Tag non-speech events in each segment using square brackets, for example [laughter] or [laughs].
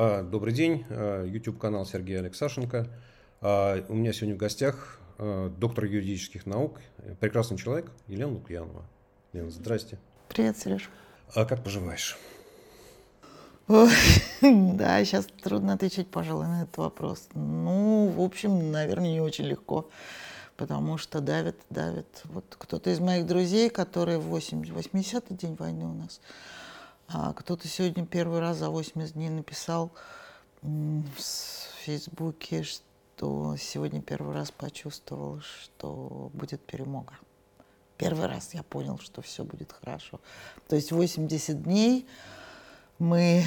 А, добрый день, а, YouTube-канал Сергея Алексашенко. А, у меня сегодня в гостях доктор юридических наук, прекрасный человек Елена Лукьянова. Лена, здрасте. Привет, Сереж. А как поживаешь? Ой, [laughs] да, сейчас трудно отвечать, пожалуй, на этот вопрос. Ну, в общем, наверное, не очень легко, потому что давит, давит. Вот кто-то из моих друзей, который в 80-й день войны у нас, кто-то сегодня первый раз за 80 дней написал в Фейсбуке, что сегодня первый раз почувствовал, что будет перемога. Первый раз я понял, что все будет хорошо. То есть 80 дней мы,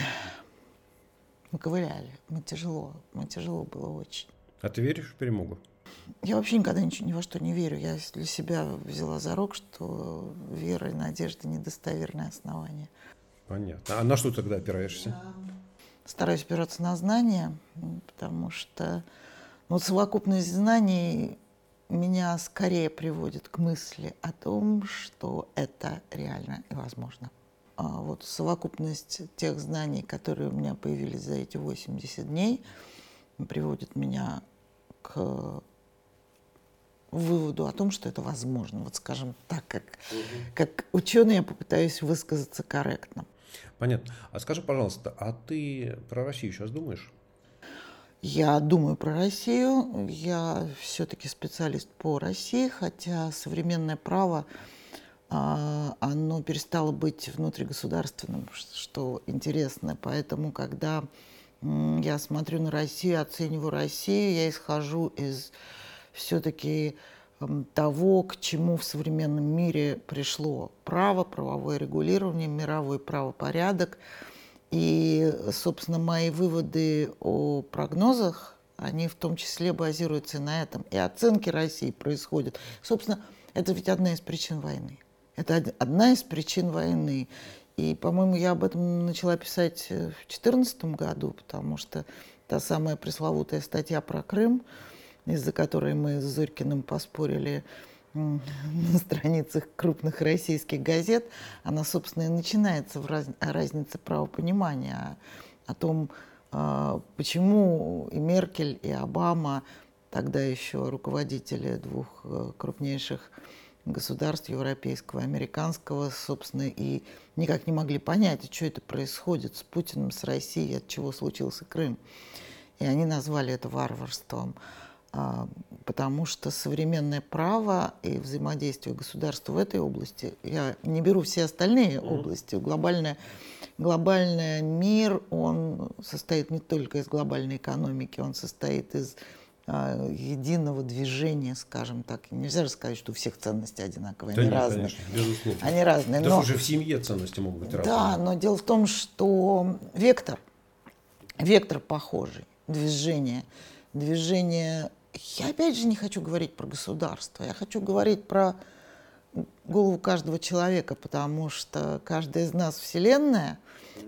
мы ковыляли, мы тяжело, мы тяжело было очень. А ты веришь в перемогу? Я вообще никогда ничего, ни во что не верю. Я для себя взяла за рог, что вера и надежда – недостоверное основание. Понятно. А на что тогда опираешься? Стараюсь опираться на знания, потому что ну, совокупность знаний меня скорее приводит к мысли о том, что это реально и возможно. А вот совокупность тех знаний, которые у меня появились за эти 80 дней, приводит меня к выводу о том, что это возможно. Вот скажем так, как, как ученый я попытаюсь высказаться корректно. Понятно. А скажи, пожалуйста, а ты про Россию сейчас думаешь? Я думаю про Россию. Я все-таки специалист по России, хотя современное право а, оно перестало быть внутригосударственным, что интересно. Поэтому, когда я смотрю на Россию, оцениваю Россию, я исхожу из все-таки того, к чему в современном мире пришло право, правовое регулирование, мировой правопорядок. И, собственно, мои выводы о прогнозах, они в том числе базируются на этом. И оценки России происходят. Собственно, это ведь одна из причин войны. Это одна из причин войны. И, по-моему, я об этом начала писать э, в 2014 году, потому что та самая пресловутая статья про Крым, из-за которой мы с Зорькиным поспорили [laughs] на страницах крупных российских газет, она, собственно, и начинается в раз... разнице правопонимания, о, том, а, почему и Меркель, и Обама, тогда еще руководители двух э, крупнейших государств, европейского американского, собственно, и никак не могли понять, что это происходит с Путиным, с Россией, от чего случился Крым. И они назвали это варварством. А, потому что современное право и взаимодействие государства в этой области, я не беру все остальные mm-hmm. области, глобальная, глобальный мир, он состоит не только из глобальной экономики, он состоит из а, единого движения, скажем так. Нельзя же сказать, что у всех ценности одинаковые, да они нет, разные. Конечно, безусловно. Они разные. Да но... слушай, в семье ценности могут быть разные. Да, но дело в том, что вектор, вектор похожий, движение, движение я опять же не хочу говорить про государство, я хочу говорить про голову каждого человека, потому что каждая из нас Вселенная,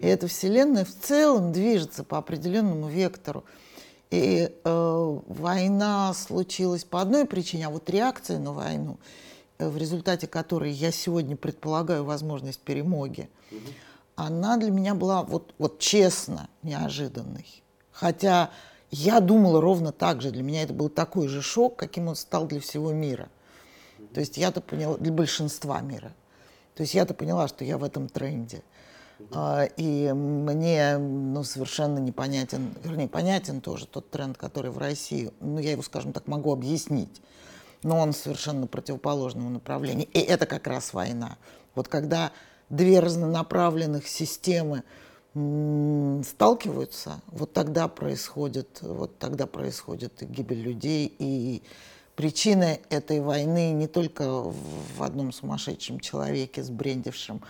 и эта Вселенная в целом движется по определенному вектору. И э, война случилась по одной причине, а вот реакция на войну, э, в результате которой я сегодня предполагаю возможность перемоги, угу. она для меня была вот, вот честно неожиданной. Хотя я думала ровно так же. Для меня это был такой же шок, каким он стал для всего мира. То есть я-то поняла, для большинства мира. То есть я-то поняла, что я в этом тренде. А, и мне ну, совершенно непонятен, вернее, понятен тоже тот тренд, который в России, ну, я его, скажем так, могу объяснить, но он совершенно противоположного направления. И это как раз война. Вот когда две разнонаправленных системы сталкиваются, вот тогда происходит, вот тогда происходит гибель людей. И причина этой войны не только в одном сумасшедшем человеке, сбрендившем,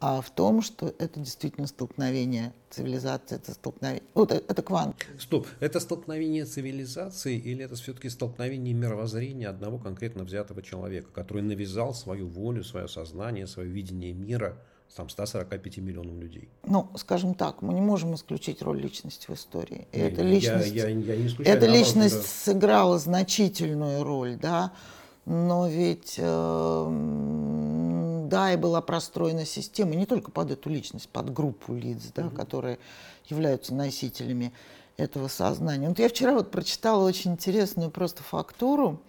а в том, что это действительно столкновение цивилизации, это столкновение, вот это, это квант. Стоп, это столкновение цивилизации или это все-таки столкновение мировоззрения одного конкретно взятого человека, который навязал свою волю, свое сознание, свое видение мира – там 145 миллионам людей. Ну, скажем так, мы не можем исключить роль личности в истории. И эта личность, я, я, я не исключаю, эта личность да. сыграла значительную роль, да, но ведь э, да, и была простроена система не только под эту личность, под группу лиц, да, mm-hmm. которые являются носителями этого сознания. Вот я вчера вот прочитала очень интересную просто фактуру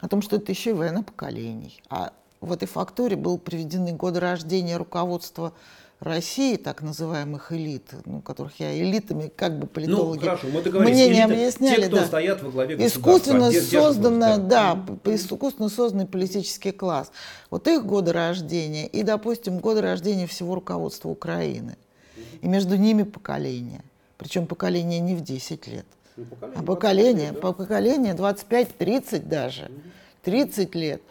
о том, что это еще и война поколений. А в этой фактуре был приведены годы рождения руководства России, так называемых элит, ну, которых я элитами, как бы политологи ну, хорошо, мы мне не объясняли. Те, кто да. стоят во главе Искусственно созданно, да, да, искусственно созданный политический класс. Вот их годы рождения и, допустим, годы рождения всего руководства Украины. И между ними поколение. Причем поколение не в 10 лет, ну, поколение а поколение, да? по поколение 25-30 даже, 30 лет.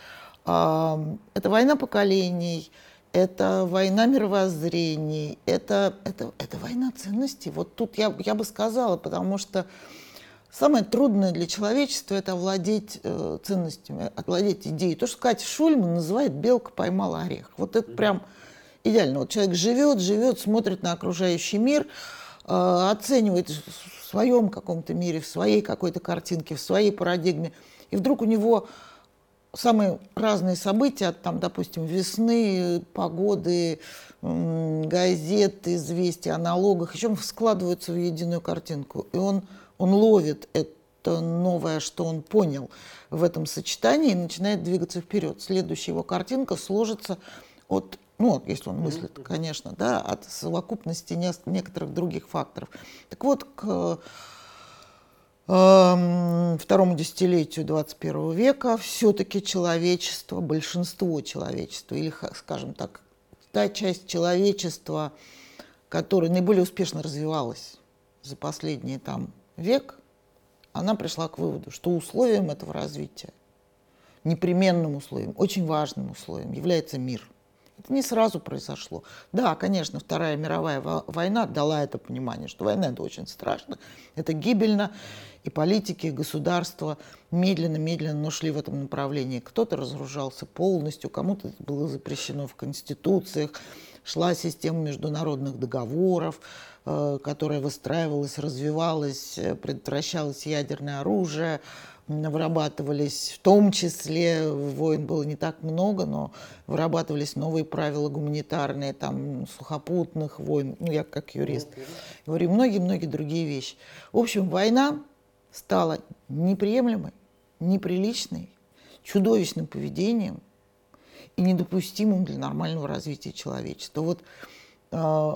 Это война поколений, это война мировоззрений, это, это, это война ценностей. Вот тут я, я бы сказала, потому что самое трудное для человечества – это овладеть э, ценностями, овладеть идеей. То, что Катя Шульман называет «белка поймала орех». Вот это прям идеально. Вот человек живет, живет, смотрит на окружающий мир, э, оценивает в своем каком-то мире, в своей какой-то картинке, в своей парадигме, и вдруг у него самые разные события, там, допустим, весны, погоды, газеты, известия о налогах, еще складываются в единую картинку. И он, он ловит это новое, что он понял в этом сочетании и начинает двигаться вперед. Следующая его картинка сложится от ну, если он мыслит, конечно, да, от совокупности некоторых других факторов. Так вот, к второму десятилетию 21 века все-таки человечество, большинство человечества, или, скажем так, та часть человечества, которая наиболее успешно развивалась за последний там век, она пришла к выводу, что условием этого развития, непременным условием, очень важным условием является мир – это не сразу произошло. Да, конечно, Вторая мировая война дала это понимание, что война это очень страшно, это гибельно, и политики, и государства медленно-медленно, но шли в этом направлении. Кто-то разоружался полностью, кому-то было запрещено в конституциях, шла система международных договоров, э, которая выстраивалась, развивалась, э, предотвращалось ядерное оружие, вырабатывались, в том числе войн было не так много, но вырабатывались новые правила гуманитарные, там, сухопутных войн, ну, я как юрист okay. говорю, многие-многие другие вещи. В общем, война стала неприемлемой, неприличной, чудовищным поведением и недопустимым для нормального развития человечества. Вот э,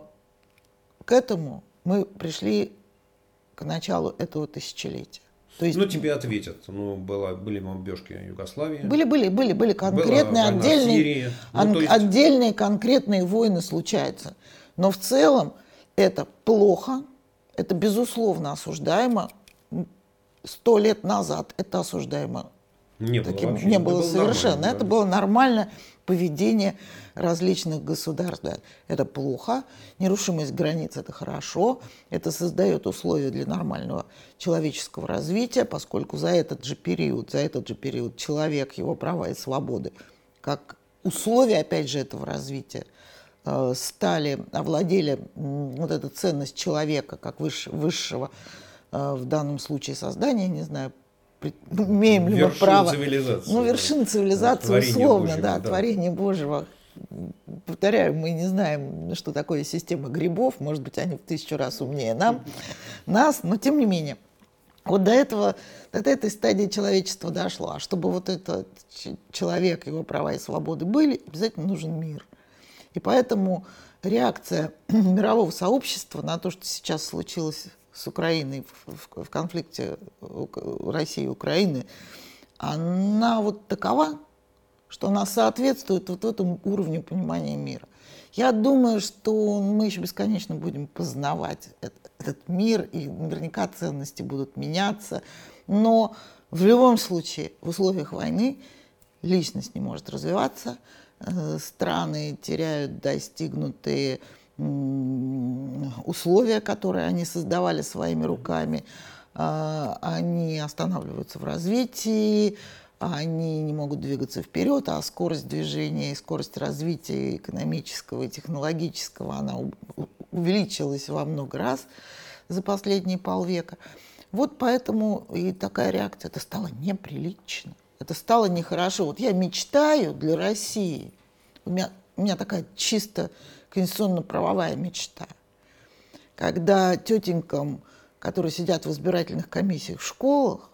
к этому мы пришли к началу этого тысячелетия. То есть, ну, тебе ответят. Ну, было, были бомбежки Югославии. Были, были, были, были конкретные, отдельные, ну, есть... отдельные конкретные войны случаются. Но в целом это плохо, это безусловно осуждаемо. Сто лет назад это осуждаемо. Не было, Таким, вообще, не было, было совершенно. Это было нормально поведение различных государств. Да, это плохо, нерушимость границ – это хорошо, это создает условия для нормального человеческого развития, поскольку за этот же период, за этот же период человек, его права и свободы, как условия, опять же, этого развития, э, стали, овладели вот эта ценность человека как высшего, э, в данном случае создания, не знаю, имеем ли мы право. цивилизации. Ну, вершина цивилизации, да, условно, Божьего, да, да, творение Божьего. Повторяю, мы не знаем, что такое система грибов, может быть, они в тысячу раз умнее нам, нас, но тем не менее. Вот до этого, до этой стадии человечества дошло. А чтобы вот этот человек, его права и свободы были, обязательно нужен мир. И поэтому реакция [clears throat] мирового сообщества на то, что сейчас случилось с Украиной в, в конфликте России и Украины, она вот такова, что она соответствует вот этому уровню понимания мира. Я думаю, что мы еще бесконечно будем познавать этот, этот мир, и наверняка ценности будут меняться, но в любом случае в условиях войны личность не может развиваться, э, страны теряют достигнутые условия, которые они создавали своими руками, а, они останавливаются в развитии, они не могут двигаться вперед, а скорость движения и скорость развития экономического и технологического, она увеличилась во много раз за последние полвека. Вот поэтому и такая реакция. Это стало неприлично. Это стало нехорошо. Вот я мечтаю для России. У меня у меня такая чисто конституционно-правовая мечта. Когда тетенькам, которые сидят в избирательных комиссиях в школах,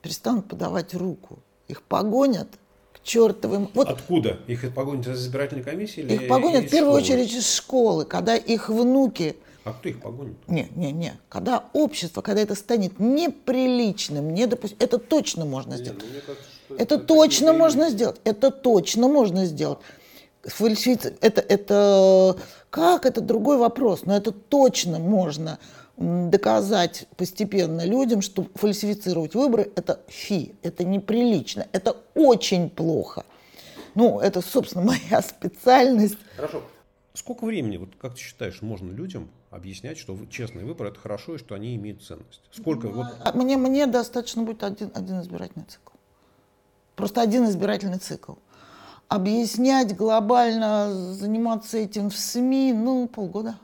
перестанут подавать руку. Их погонят к чертовым... Вот, Откуда? Их погонят из избирательной комиссии? Или их погонят в первую школы? очередь из школы, когда их внуки... А кто их погонит? Не, не, не. Когда общество, когда это станет неприличным, недопустимым, это точно можно сделать. Не, ну, кажется, это, это точно можно сделать. Это точно можно сделать. Фальсифици... Это, это как? Это другой вопрос. Но это точно можно доказать постепенно людям, что фальсифицировать выборы – это фи, это неприлично, это очень плохо. Ну, это, собственно, [laughs] моя специальность. Хорошо. Сколько времени, вот как ты считаешь, можно людям объяснять, что честные выборы – это хорошо и что они имеют ценность? Сколько? Ну, вот... А мне, мне достаточно будет один, один избирательный цикл. Просто один избирательный цикл. Объяснять глобально, заниматься этим в СМИ, ну, полгода.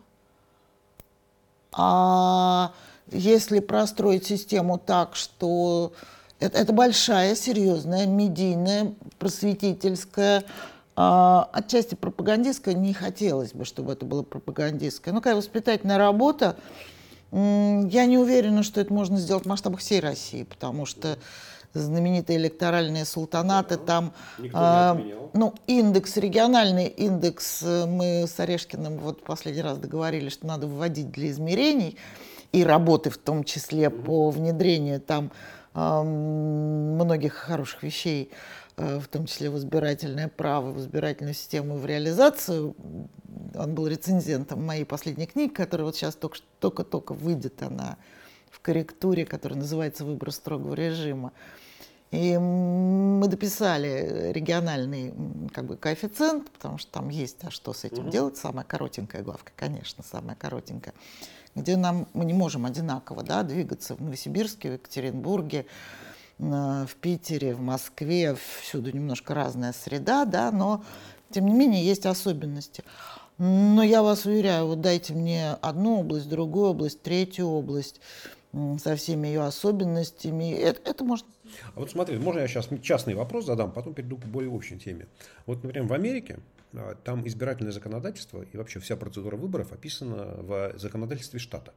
А если простроить систему так, что это, это большая, серьезная, медийная, просветительская, а, отчасти пропагандистская, не хотелось бы, чтобы это было пропагандистское. Ну, какая воспитательная работа, я не уверена, что это можно сделать в масштабах всей России, потому что знаменитые электоральные султанаты, там, э, ну, индекс, региональный индекс, э, мы с Орешкиным вот последний раз договорились, что надо вводить для измерений и работы в том числе mm-hmm. по внедрению там э, многих хороших вещей, э, в том числе в избирательное право, в избирательную систему, в реализацию. Он был рецензентом моей последней книги, которая вот сейчас только-только выйдет, она в корректуре, которая называется «Выбор строгого режима». И мы дописали региональный как бы, коэффициент, потому что там есть, а что с этим угу. делать, самая коротенькая главка, конечно, самая коротенькая, где нам, мы не можем одинаково да, двигаться в Новосибирске, в Екатеринбурге, в Питере, в Москве, всюду немножко разная среда, да, но тем не менее есть особенности. Но я вас уверяю, вот дайте мне одну область, другую область, третью область со всеми ее особенностями. Это, это можно а вот смотри, можно я сейчас частный вопрос задам, потом перейду к более общей теме. Вот, например, в Америке а, там избирательное законодательство и вообще вся процедура выборов описана в законодательстве штата.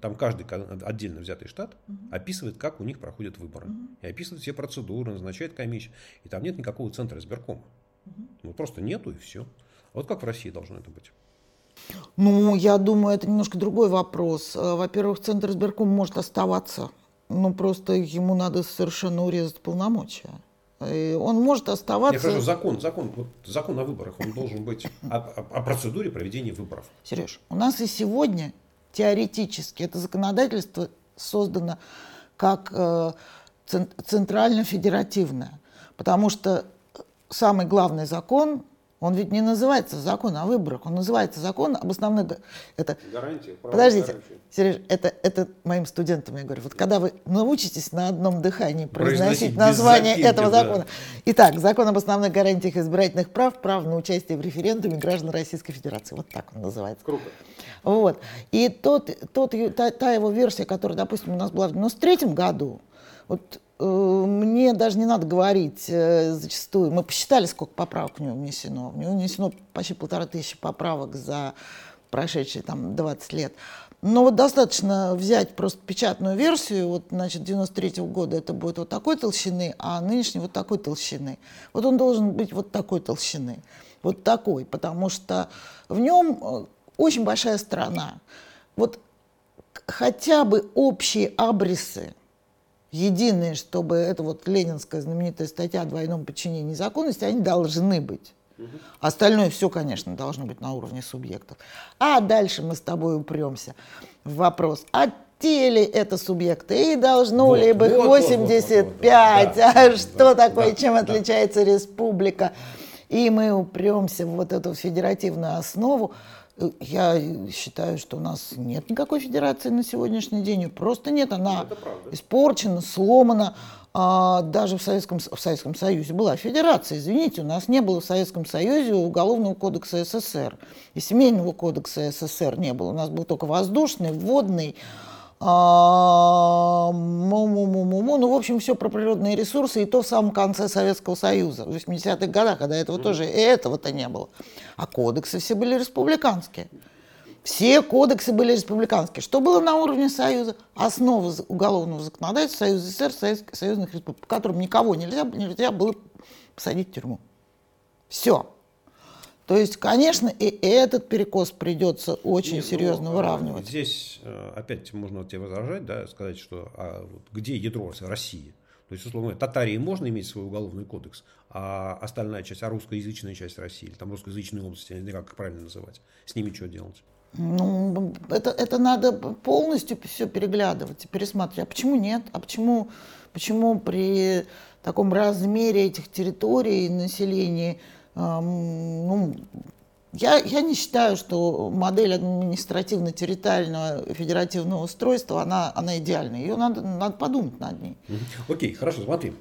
Там каждый отдельно взятый штат описывает, как у них проходят выборы. И описывает все процедуры, назначает комиссию. И там нет никакого центра избиркома. Ну, просто нету и все. А вот как в России должно это быть? Ну, я думаю, это немножко другой вопрос. Э, во-первых, центр избирком может оставаться ну, просто ему надо совершенно урезать полномочия. И он может оставаться... Я хорошо, закон, закон, вот закон о выборах, он должен быть о, о, о процедуре проведения выборов. Сереж, у нас и сегодня теоретически это законодательство создано как э, центрально-федеративное, потому что самый главный закон он ведь не называется закон о выборах, он называется закон об основных... Это... Гарантии. Подождите, гарантии. Сереж, это, это моим студентам я говорю. Вот когда вы научитесь на одном дыхании произносить, произносить название запинки, этого закона. Да. Итак, закон об основных гарантиях избирательных прав, прав на участие в референдуме граждан Российской Федерации. Вот так он называется. Круто. Вот. И тот, тот, та, та его версия, которая, допустим, у нас была в 93 году, вот мне даже не надо говорить э, зачастую. Мы посчитали, сколько поправок у него внесено. У него внесено почти полтора тысячи поправок за прошедшие там 20 лет. Но вот достаточно взять просто печатную версию, вот, значит, 93 -го года это будет вот такой толщины, а нынешний вот такой толщины. Вот он должен быть вот такой толщины, вот такой, потому что в нем э, очень большая страна. Вот хотя бы общие абрисы единые, чтобы это вот ленинская знаменитая статья о двойном подчинении законности, они должны быть. Остальное все, конечно, должно быть на уровне субъектов. А дальше мы с тобой упремся в вопрос, а те ли это субъекты и должно вот, ли быть вот, 85, вот, вот, вот, а да, что да, такое, да, чем да. отличается республика. И мы упремся в вот эту федеративную основу. Я считаю, что у нас нет никакой федерации на сегодняшний день. Просто нет. Она испорчена, сломана. А, даже в Советском, в Советском Союзе была федерация. Извините, у нас не было в Советском Союзе Уголовного кодекса СССР. И Семейного кодекса СССР не было. У нас был только воздушный, водный, А, му -му -му -му. Ну, в общем, все про природные ресурсы, и то в самом конце Советского Союза, в 80-х годах, когда этого тоже и этого-то не было. А кодексы все были республиканские. Все кодексы были республиканские. Что было на уровне Союза? Основа уголовного законодательства Союза СССР, Союз, Союзных республик, по которым никого нельзя, нельзя было посадить в тюрьму. Все. То есть, конечно, и этот перекос придется очень Нет, серьезно ну, выравнивать. Здесь э, опять можно тебе возражать, да, сказать, что а вот где ядро России? То есть, условно говоря, Татарии можно иметь свой уголовный кодекс, а остальная часть, а русскоязычная часть России, или там русскоязычные области, я не знаю, как правильно называть, с ними что делать? Ну, это, это надо полностью все переглядывать и пересматривать. А почему нет? А почему, почему при таком размере этих территорий и населения ну, я, я не считаю, что модель административно-территориального федеративного устройства, она, она идеальная. Ее надо, надо подумать над ней. Окей, хорошо, смотри.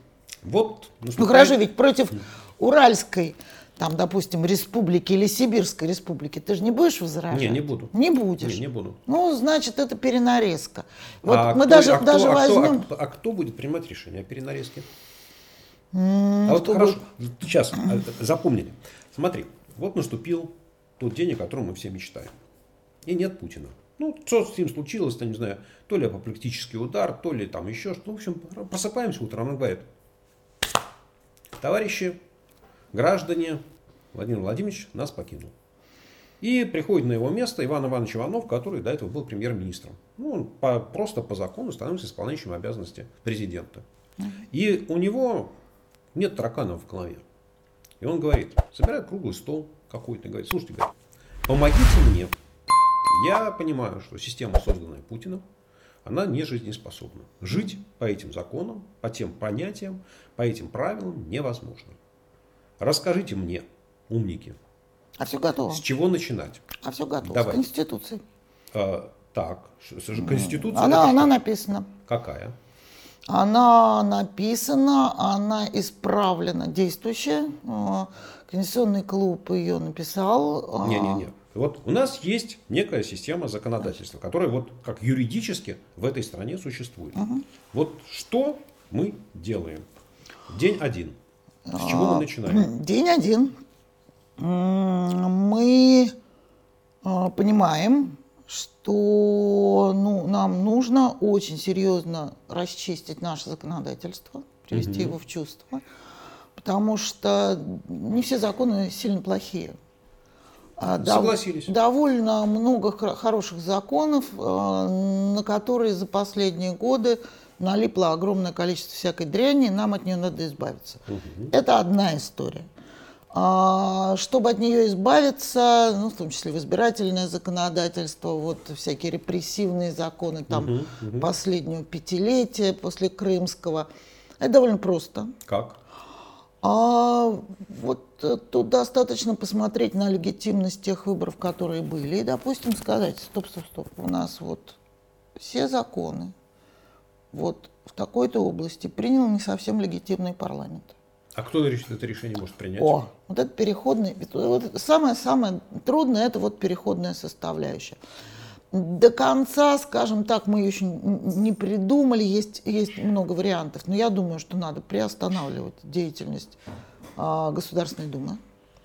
Вот, наступает... Ну хорошо, ведь против Уральской, там, допустим, республики или Сибирской республики, ты же не будешь возражать? Не, не буду. Не будешь? Не, не буду. Ну, значит, это перенарезка. Вот а мы кто, даже, а даже кто, возьмем... А кто, а кто будет принимать решение о перенарезке? А вот хорошо, сейчас [clears throat] а, запомнили. Смотри, вот наступил тот день, о котором мы все мечтаем. И нет Путина. Ну, что с ним случилось, то не знаю, то ли апоплектический удар, то ли там еще что. В общем, просыпаемся утром, он говорит, товарищи, граждане, Владимир Владимирович нас покинул. И приходит на его место Иван Иванович Иванов, который до этого был премьер-министром. Ну, он по, просто по закону становится исполняющим обязанности президента. И у него нет тараканов в голове. И он говорит, собирает круглый стол какой-то, говорит, слушайте, говорит, помогите мне. Я понимаю, что система, созданная Путиным, она не жизнеспособна. Жить по этим законам, по тем понятиям, по этим правилам невозможно. Расскажите мне, умники. А все готово. С чего начинать? А все готово. Давай. С Конституцией. А, так, Конституция. Она, она написана. Какая? Она написана, она исправлена, действующая. А, Конституционный клуб ее написал. Не-не-не. Вот у нас есть некая система законодательства, которая вот как юридически в этой стране существует. Угу. Вот что мы делаем? День один. С чего мы а, начинаем? [clears throat] День один. Мы а, понимаем, что ну, нам нужно очень серьезно расчистить наше законодательство, привести угу. его в чувство, потому что не все законы сильно плохие. А Согласились. Довольно много хороших законов, а, на которые за последние годы налипло огромное количество всякой дряни, и нам от нее надо избавиться. Угу. Это одна история. А, чтобы от нее избавиться, ну, в том числе в избирательное законодательство, вот всякие репрессивные законы, там, угу, угу. последнего пятилетия после Крымского, это довольно просто. Как? А вот э, тут достаточно посмотреть на легитимность тех выборов, которые были, и, допустим, сказать, стоп, стоп, стоп, у нас вот все законы вот в такой-то области принял не совсем легитимный парламент. А кто это решение может принять? О, вот это переходный, вот самое-самое трудное, это вот переходная составляющая. До конца, скажем так, мы еще не придумали, есть, есть много вариантов, но я думаю, что надо приостанавливать деятельность а, Государственной Думы.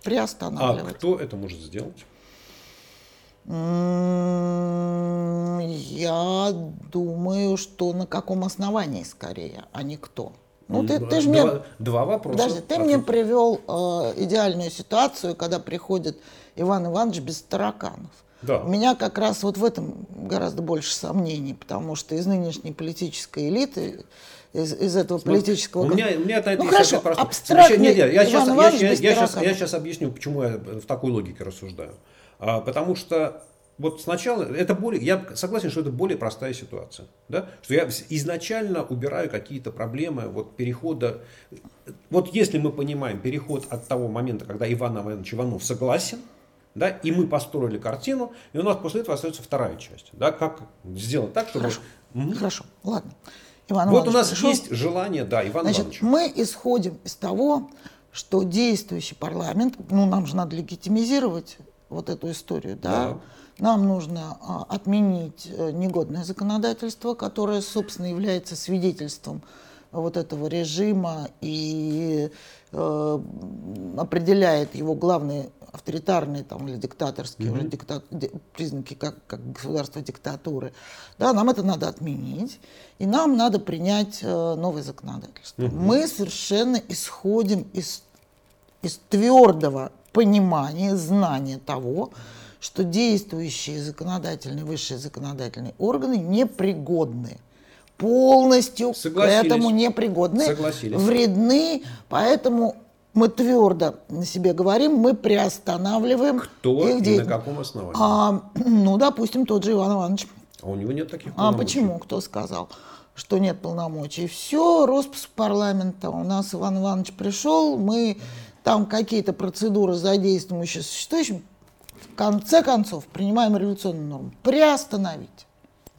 Приостанавливать. А кто это может сделать? Я думаю, что на каком основании скорее, а не кто. Ну, ты, ты же мне... Два вопроса. Подожди, ты мне привел э, идеальную ситуацию, когда приходит Иван Иванович без тараканов. Да. У меня как раз вот в этом гораздо больше сомнений, потому что из нынешней политической элиты, из, из этого ну, политического... У меня, у меня это ну, хорошо, просто... абстрактный нет, нет, я, сейчас, я, я, я, сейчас, я сейчас объясню, почему я в такой логике рассуждаю. А, потому что вот сначала это более, я согласен, что это более простая ситуация, да, что я изначально убираю какие-то проблемы вот перехода, вот если мы понимаем переход от того момента, когда Иван Иванович Иванов согласен, да, и мы построили картину, и у нас после этого остается вторая часть, да, как сделать так, чтобы... Хорошо, угу. Хорошо. ладно. Иван вот Иванович, у нас пришел. есть желание, да, Иван Значит, Иванович. мы исходим из того, что действующий парламент, ну, нам же надо легитимизировать вот эту историю, да, да Нам нужно а, отменить э, негодное законодательство, которое, собственно, является свидетельством вот этого режима и э, определяет его главные авторитарные там, или диктаторские mm-hmm. уже дикта, ди, признаки как, как государства диктатуры. Да, нам это надо отменить, и нам надо принять э, новое законодательство. Mm-hmm. Мы совершенно исходим из, из твердого понимания, знания того, что действующие законодательные, высшие законодательные органы непригодны полностью к этому непригодны, Согласились. вредны, поэтому мы твердо на себе говорим, мы приостанавливаем Кто их и на каком основании? А, [clears throat] ну, допустим, тот же Иван Иванович. А у него нет таких полномочий. А почему? Кто сказал? что нет полномочий. Все, распуск парламента. У нас Иван Иванович пришел, мы там какие-то процедуры задействуем еще существующим. В конце концов, принимаем революционную норму. Приостановить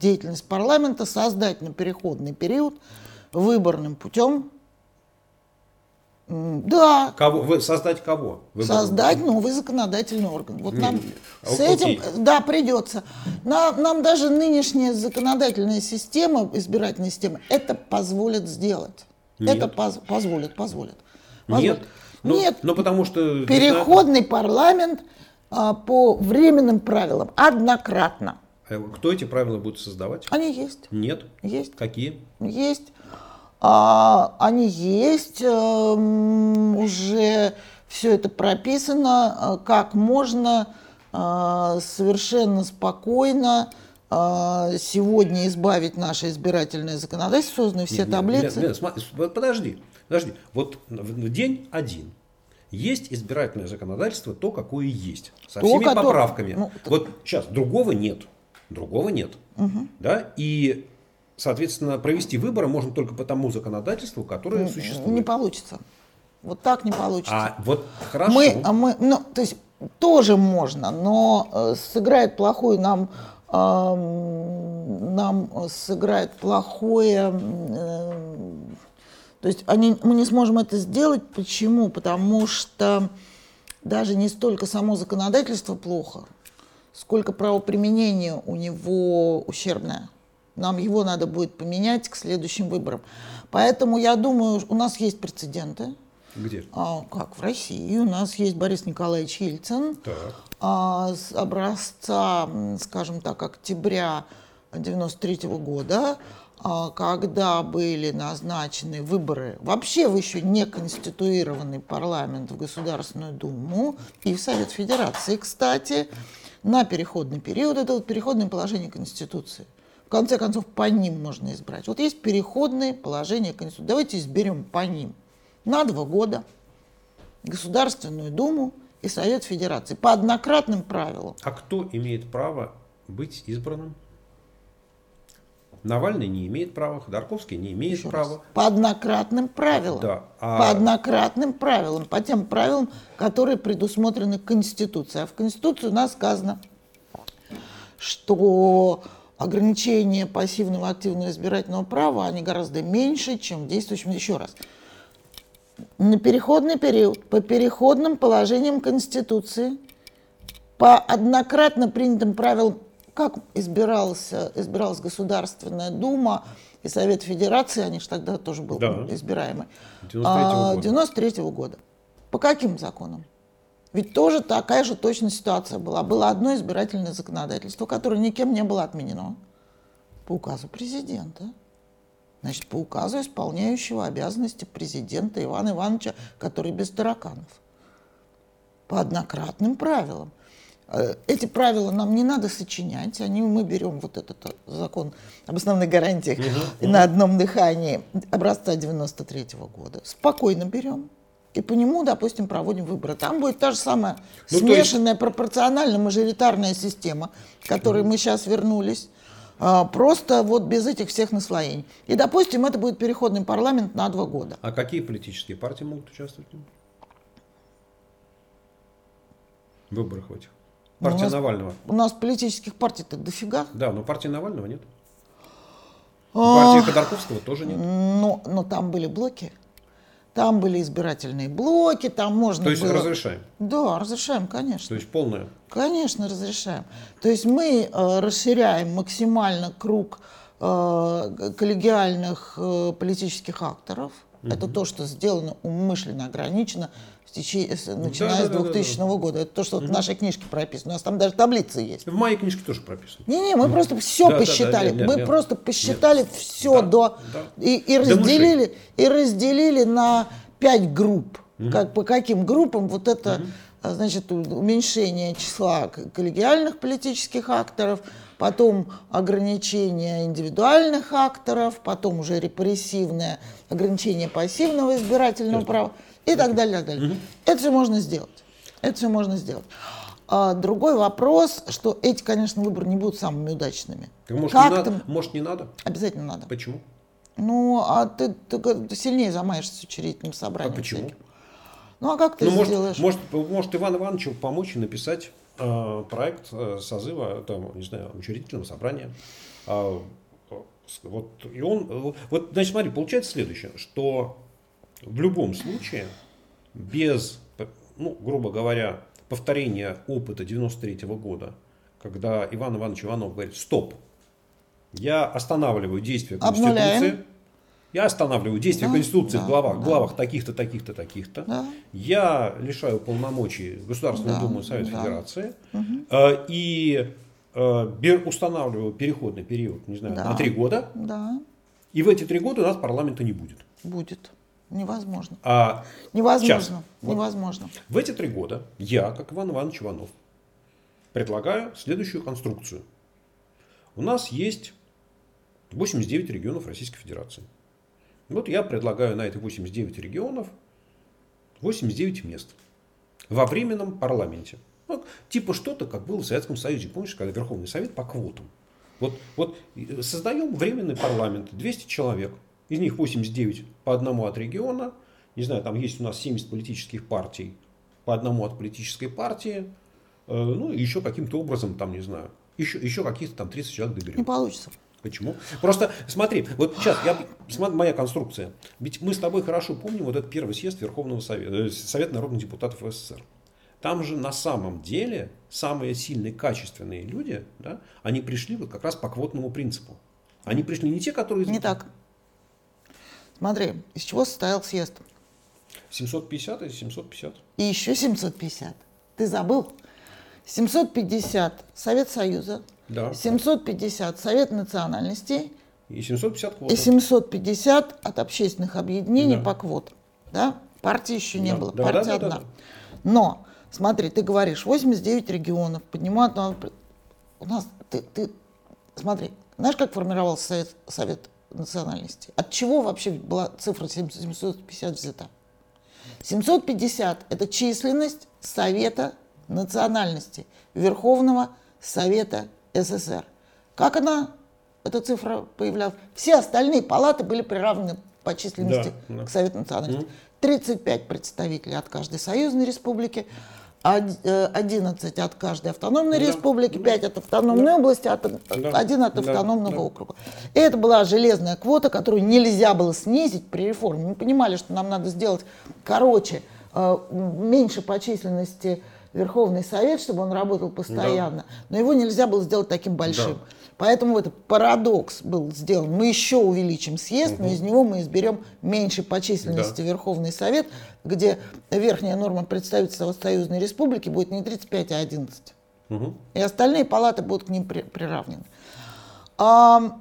деятельность парламента, создать на переходный период выборным путем да. Кого? Вы, создать кого? Вы создать новый законодательный орган. Вот нам а, с этим, да, придется. Нам, нам даже нынешняя законодательная система, избирательная система, это позволит сделать. Нет. Это поз, позволит, позволит. позволит. Нет. Ну, Нет. Ну, потому что... Переходный парламент по временным правилам, однократно. А кто эти правила будет создавать? Они есть. Нет? Есть. Какие? Есть. А, они есть, эм, уже все это прописано, э, как можно э, совершенно спокойно э, сегодня избавить наше избирательное законодательство, созданы все нет, таблицы. Нет, нет, подожди, подожди. Вот в день один есть избирательное законодательство, то, какое есть, со то, всеми который... поправками. Ну, вот сейчас другого нет, другого нет, угу. да, и Соответственно, провести выборы можно только по тому законодательству, которое не, существует. Не получится. Вот так не получится. А вот хорошо. Мы, а мы, ну, то есть тоже можно, но э, сыграет плохую нам, э, нам сыграет плохое. Э, то есть они, мы не сможем это сделать. Почему? Потому что даже не столько само законодательство плохо, сколько правоприменение у него ущербное. Нам его надо будет поменять к следующим выборам. Поэтому я думаю, у нас есть прецеденты. Где? А, как в России. У нас есть Борис Николаевич Ельцин. Так. А, с образца, скажем так, октября 93 года, а, когда были назначены выборы вообще в еще не конституированный парламент в Государственную Думу и в Совет Федерации, кстати, на переходный период. Это вот переходное положение Конституции. В конце концов, по ним можно избрать. Вот есть переходные положения Конституции. Давайте изберем по ним на два года Государственную Думу и Совет Федерации по однократным правилам. А кто имеет право быть избранным? Навальный не имеет права, Ходорковский не имеет Еще права. Раз. По однократным правилам. Да. А... По однократным правилам, по тем правилам, которые предусмотрены Конституцией. А в Конституции у нас сказано, что ограничения пассивного активного избирательного права, они гораздо меньше, чем в действующем. Еще раз. На переходный период, по переходным положениям Конституции, по однократно принятым правилам, как избирался, избиралась Государственная Дума и Совет Федерации, они же тогда тоже был да. избираемый, 93 -го года. 93 -го года. По каким законам? Ведь тоже такая же точно ситуация была. Было одно избирательное законодательство, которое никем не было отменено. По указу президента. Значит, по указу исполняющего обязанности президента Ивана Ивановича, который без тараканов. По однократным правилам. Э, эти правила нам не надо сочинять, они, мы берем вот этот э, закон об основных гарантиях угу, на одном дыхании образца 93 -го года. Спокойно берем, и по нему, допустим, проводим выборы. Там будет та же самая ну, смешанная есть... пропорционально-мажоритарная система, к которой мы сейчас вернулись. А, просто вот без этих всех наслоений. И, допустим, это будет переходный парламент на два года. А какие политические партии могут участвовать в нем? В выборах в этих. Партия у нас, Навального. У нас политических партий-то дофига. Да, но партии Навального нет. А, партии Ходорковского тоже нет. Но, но там были блоки. Там были избирательные блоки, там можно То есть было... разрешаем? Да, разрешаем, конечно. То есть полное? Конечно, разрешаем. То есть мы э, расширяем максимально круг э, коллегиальных э, политических акторов. Угу. Это то, что сделано умышленно ограничено течение, начиная да, с 2000 да, да, да. года. Это то, что угу. в нашей книжке прописано. У нас там даже таблицы есть. В моей книжке тоже прописано. Не-не, мы просто все да, посчитали. Да, да, нет, мы нет, просто посчитали нет. все да, до да. И, и разделили и разделили на пять групп. Угу. Как по каким группам вот это угу значит, уменьшение числа коллегиальных политических акторов, потом ограничение индивидуальных акторов, потом уже репрессивное ограничение пассивного избирательного права и так далее. Так далее. Угу. Это все можно сделать. Это все можно сделать. А другой вопрос, что эти, конечно, выборы не будут самыми удачными. Может, как не надо? может, не надо? Обязательно надо. Почему? Ну, а ты, ты, ты сильнее замаешься учредительным собранием. А почему? Всяким. Ну, а как ты ну, сделаешь? Может, может, может Иван Ивановичу помочь и написать э, проект э, созыва, там, не знаю, учредительного собрания. А, вот, и он, вот, значит, смотри, получается следующее, что в любом случае без, ну, грубо говоря, повторения опыта 93 -го года, когда Иван Иванович Иванов говорит, стоп, я останавливаю действие Конституции, Обнуляем. я останавливаю действие да, Конституции да, в главах, да. главах таких-то, таких-то, таких-то, да. я лишаю полномочий Государственную да, Думу и Совет да. Федерации, угу. и э, устанавливаю переходный период, не знаю, да. на три года, да. и в эти три года у нас парламента не будет. Будет. Невозможно. А Невозможно. Сейчас, Невозможно. В эти три года я, как Иван Иванович Иванов, предлагаю следующую конструкцию. У нас есть 89 регионов Российской Федерации. Вот я предлагаю на эти 89 регионов 89 мест во временном парламенте. Ну, типа что-то, как было в Советском Союзе. Помнишь, когда Верховный Совет по квотам. Вот, вот создаем временный парламент, 200 человек – из них 89 по одному от региона. Не знаю, там есть у нас 70 политических партий по одному от политической партии. Э, ну, и еще каким-то образом, там, не знаю, еще, еще каких-то там 30 человек доберем. Не получится. Почему? Просто смотри, вот сейчас я, моя конструкция. Ведь мы с тобой хорошо помним вот этот первый съезд Верховного Совета, э, Совета народных депутатов СССР. Там же на самом деле самые сильные, качественные люди, да, они пришли вот как раз по квотному принципу. Они пришли не те, которые... Не так. Смотри, из чего состоял съезд? 750 и 750. И еще 750. Ты забыл? 750 Совет Союза, да. 750 Совет национальностей и 750 квот. И 750 от общественных объединений да. по квотам. Да? Партии еще не да. было, да, партия да, да, одна. Да, да. Но, смотри, ты говоришь, 89 регионов поднимают... У нас, ты, ты, смотри, знаешь, как формировался Совет, совет национальностей. От чего вообще была цифра 750 взята? 750 – это численность Совета национальности, Верховного Совета СССР. Как она, эта цифра появлялась? Все остальные палаты были приравнены по численности да, да. к Совету национальности. 35 представителей от каждой союзной республики, 11 от каждой автономной да. республики, 5 от автономной да. области, от, да. 1 от автономного да. округа. И это была железная квота, которую нельзя было снизить при реформе. Мы понимали, что нам надо сделать короче, э, меньше по численности Верховный Совет, чтобы он работал постоянно, да. но его нельзя было сделать таким большим. Да. Поэтому этот парадокс был сделан. Мы еще увеличим съезд, угу. но из него мы изберем меньше по численности да. Верховный Совет, где верхняя норма представительства Союзной Республики будет не 35, а 11. Угу. И остальные палаты будут к ним при, приравнены. А,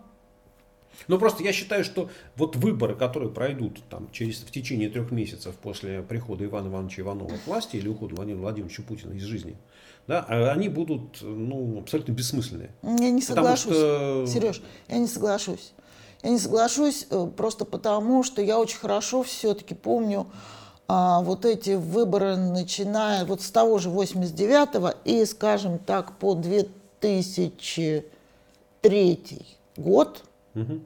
ну просто я считаю, что вот выборы, которые пройдут там, через, в течение трех месяцев после прихода Ивана Ивановича Иванова к власти или ухода Владимира Владимировича Путина из жизни, да, а они будут ну, абсолютно бессмысленные. Я не соглашусь, что... Сереж, я не соглашусь. Я не соглашусь э, просто потому, что я очень хорошо все-таки помню а, вот эти выборы, начиная вот с того же 89-го и, скажем так, по 2003 год. Угу.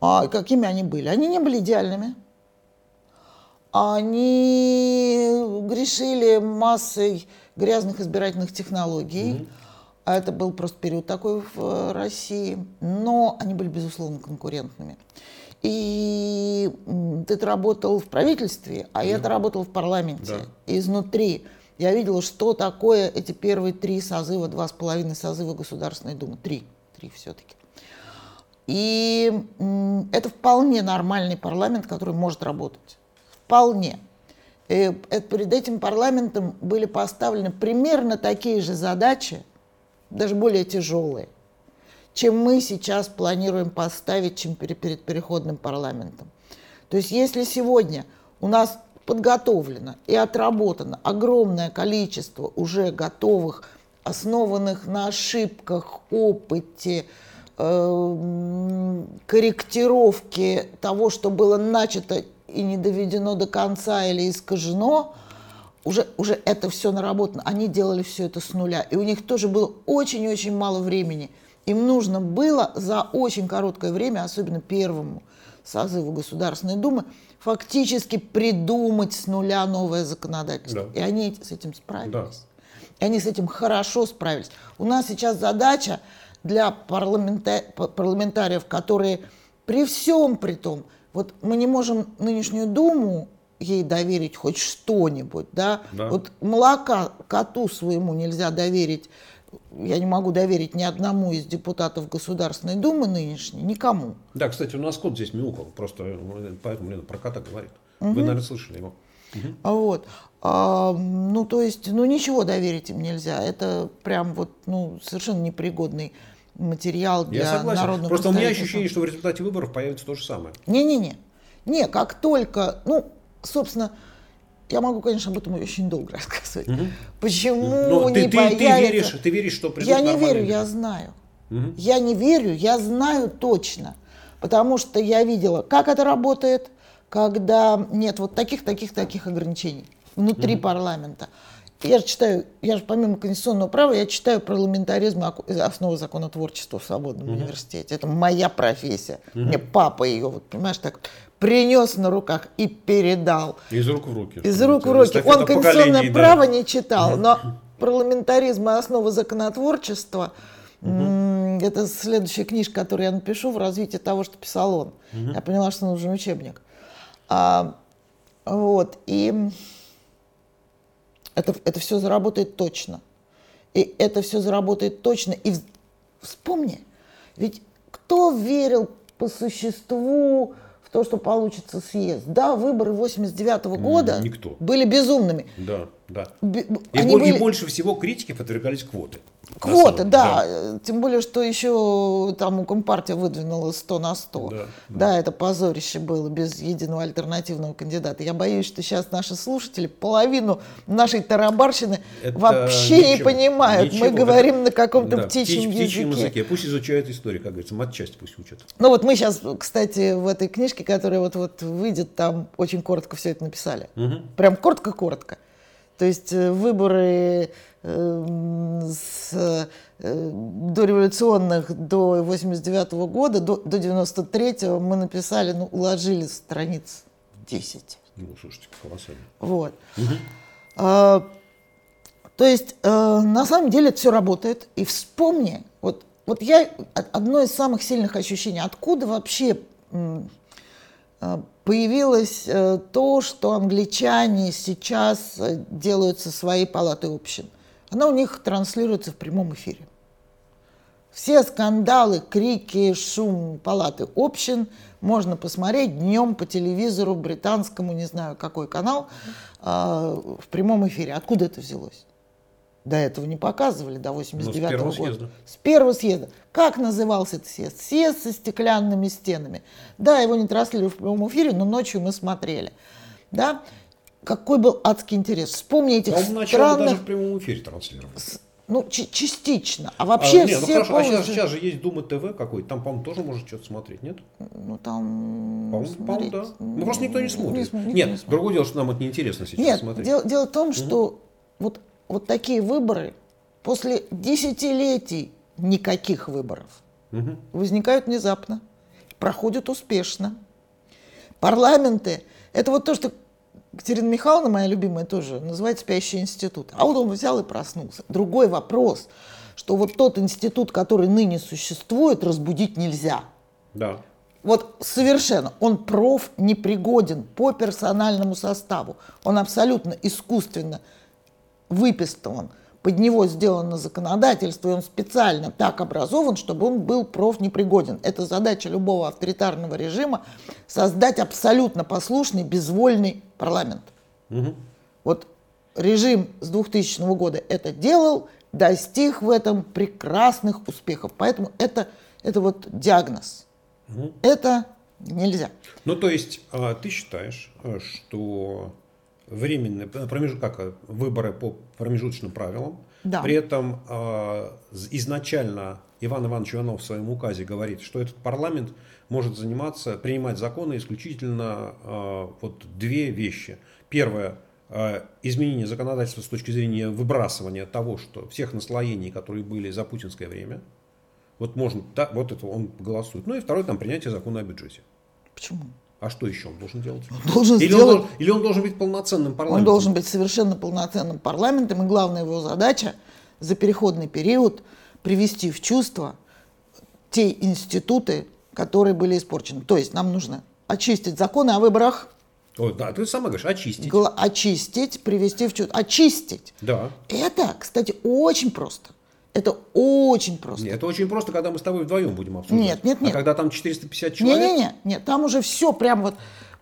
А какими они были? Они не были идеальными. Они грешили массой грязных избирательных технологий. Mm-hmm. А это был просто период такой в России. Но они были, безусловно, конкурентными. И ты работал в правительстве, а я-то работал в парламенте. Да. Изнутри. Я видела, что такое эти первые три созыва, два с половиной созыва Государственной Думы. Три. Три все-таки. И это вполне нормальный парламент, который может работать. Вполне. И перед этим парламентом были поставлены примерно такие же задачи, даже более тяжелые, чем мы сейчас планируем поставить чем перед переходным парламентом. То есть если сегодня у нас подготовлено и отработано огромное количество уже готовых, основанных на ошибках, опыте, э, корректировке того, что было начато и не доведено до конца или искажено, уже, уже это все наработано. Они делали все это с нуля. И у них тоже было очень-очень мало времени. Им нужно было за очень короткое время, особенно первому созыву Государственной Думы, фактически придумать с нуля новое законодательство. Да. И они с этим справились. Да. И они с этим хорошо справились. У нас сейчас задача для парламента... парламентариев, которые при всем при том, вот мы не можем нынешнюю Думу ей доверить хоть что-нибудь, да? да. Вот молока коту своему нельзя доверить, я не могу доверить ни одному из депутатов Государственной Думы нынешней, никому. Да, кстати, у нас кот здесь мяукал, просто поэтому Лена про кота говорит. Угу. Вы, наверное, слышали его. Угу. Вот. А, ну, то есть, ну, ничего доверить им нельзя. Это прям вот, ну, совершенно непригодный материал для Я согласен. народного Просто у меня ощущение, что в результате выборов появится то же самое. Не-не-не. Не, как только, ну, собственно, я могу, конечно, об этом очень долго [laughs] рассказывать. Угу. Почему Но не ты, появится... ты, веришь, ты веришь, что Я не верю, я знаю. Угу. Я не верю, я знаю точно. Потому что я видела, как это работает, когда нет вот таких, таких, таких ограничений внутри угу. парламента. Я же читаю, я же помимо конституционного права, я читаю парламентаризм основы законотворчества в свободном угу. университете. Это моя профессия. Угу. Мне папа ее, вот понимаешь, так принес на руках и передал. Из рук в руки. Из рук в руки. Он конституционное право не читал, но парламентаризм и основы законотворчества угу. это следующая книжка, которую я напишу в развитии того, что писал он. Угу. Я поняла, что нужен учебник. А, вот, и это, это все заработает точно. И это все заработает точно. И вспомни, ведь кто верил по существу в то, что получится съезд? Да, выборы 89 -го года Никто. были безумными. Да, да. Б- и, были... и больше всего критики подвергались квоты. Квоты, да. да. Тем более, что еще там у Компартии выдвинула 100 на 100. Да, да. да, это позорище было без единого альтернативного кандидата. Я боюсь, что сейчас наши слушатели половину нашей тарабарщины это вообще ничего, не понимают. Ничего, Мы говорим это, на каком-то да, птичьем, птичьем языке. языке. Пусть изучают историю, как говорится, матчасть пусть учат. Ну вот мы сейчас, кстати, в этой книжке, которая вот-вот выйдет, там очень коротко все это написали. Угу. Прям коротко-коротко. То есть э, выборы э, с э, дореволюционных до 89 -го года, до, до 93-го мы написали, ну, уложили страниц 10. Ну, слушайте, колоссально. Вот. Угу. А, то есть, э, на самом деле, это все работает. И вспомни, вот, вот я, одно из самых сильных ощущений, откуда вообще появилось э, то, что англичане сейчас э, делают со своей палатой общин. Она у них транслируется в прямом эфире. Все скандалы, крики, шум палаты общин можно посмотреть днем по телевизору, британскому, не знаю какой канал, э, в прямом эфире. Откуда это взялось? До этого не показывали, до 89 -го года. Съезда. С первого съезда. Как назывался этот съезд? Съезд со стеклянными стенами. Да, его не транслировали в прямом эфире, но ночью мы смотрели. Да? Какой был адский интерес. Вспомни этих Он странных... даже в прямом эфире транслировали. Ну, частично. А вообще а, нет, ну, все ну, хорошо. Полностью... А сейчас, сейчас же есть Дума ТВ какой-то. Там, по-моему, тоже можно что-то смотреть, нет? Ну, там... По-моему, по да. Ну, просто никто не смотрит. Не, нет, не другое дело, что нам это неинтересно сейчас нет, смотреть. Дело, дело в том, что угу. вот вот такие выборы после десятилетий никаких выборов угу. возникают внезапно, проходят успешно. Парламенты – это вот то, что Катерина Михайловна, моя любимая, тоже называет спящий институт. А вот он взял и проснулся. Другой вопрос, что вот тот институт, который ныне существует, разбудить нельзя. Да. вот совершенно, он проф непригоден по персональному составу. Он абсолютно искусственно выписыван. Под него сделано законодательство, и он специально так образован, чтобы он был профнепригоден. Это задача любого авторитарного режима – создать абсолютно послушный, безвольный парламент. Угу. Вот режим с 2000 года это делал, достиг в этом прекрасных успехов. Поэтому это, это вот диагноз. Угу. Это нельзя. Ну, то есть, а, ты считаешь, э, что временные промежут, как э, выборы по промежуточным правилам, да. при этом а, изначально Иван Иванович Иванов в своем указе говорит, что этот парламент может заниматься, принимать законы исключительно а, вот две вещи. Первое изменение законодательства с точки зрения выбрасывания того, что всех наслоений, которые были за путинское время – вот можно, да, вот это он голосует. Ну и второй там принятие закона о бюджете. Почему? А что еще он должен делать? Он должен или, сделать... он должен, или он должен быть полноценным парламентом? Он должен быть совершенно полноценным парламентом, и главная его задача за переходный период привести в чувство те институты, которые были испорчены. То есть нам нужно очистить законы о выборах. О, да, ты сама говоришь, очистить. Гла- очистить, привести в чувство. Очистить. Да. Это, кстати, очень просто. Это очень просто. Нет, это очень просто, когда мы с тобой вдвоем будем обсуждать. Нет, нет, нет. А когда там 450 человек? Нет, нет, нет, нет там уже все прям вот...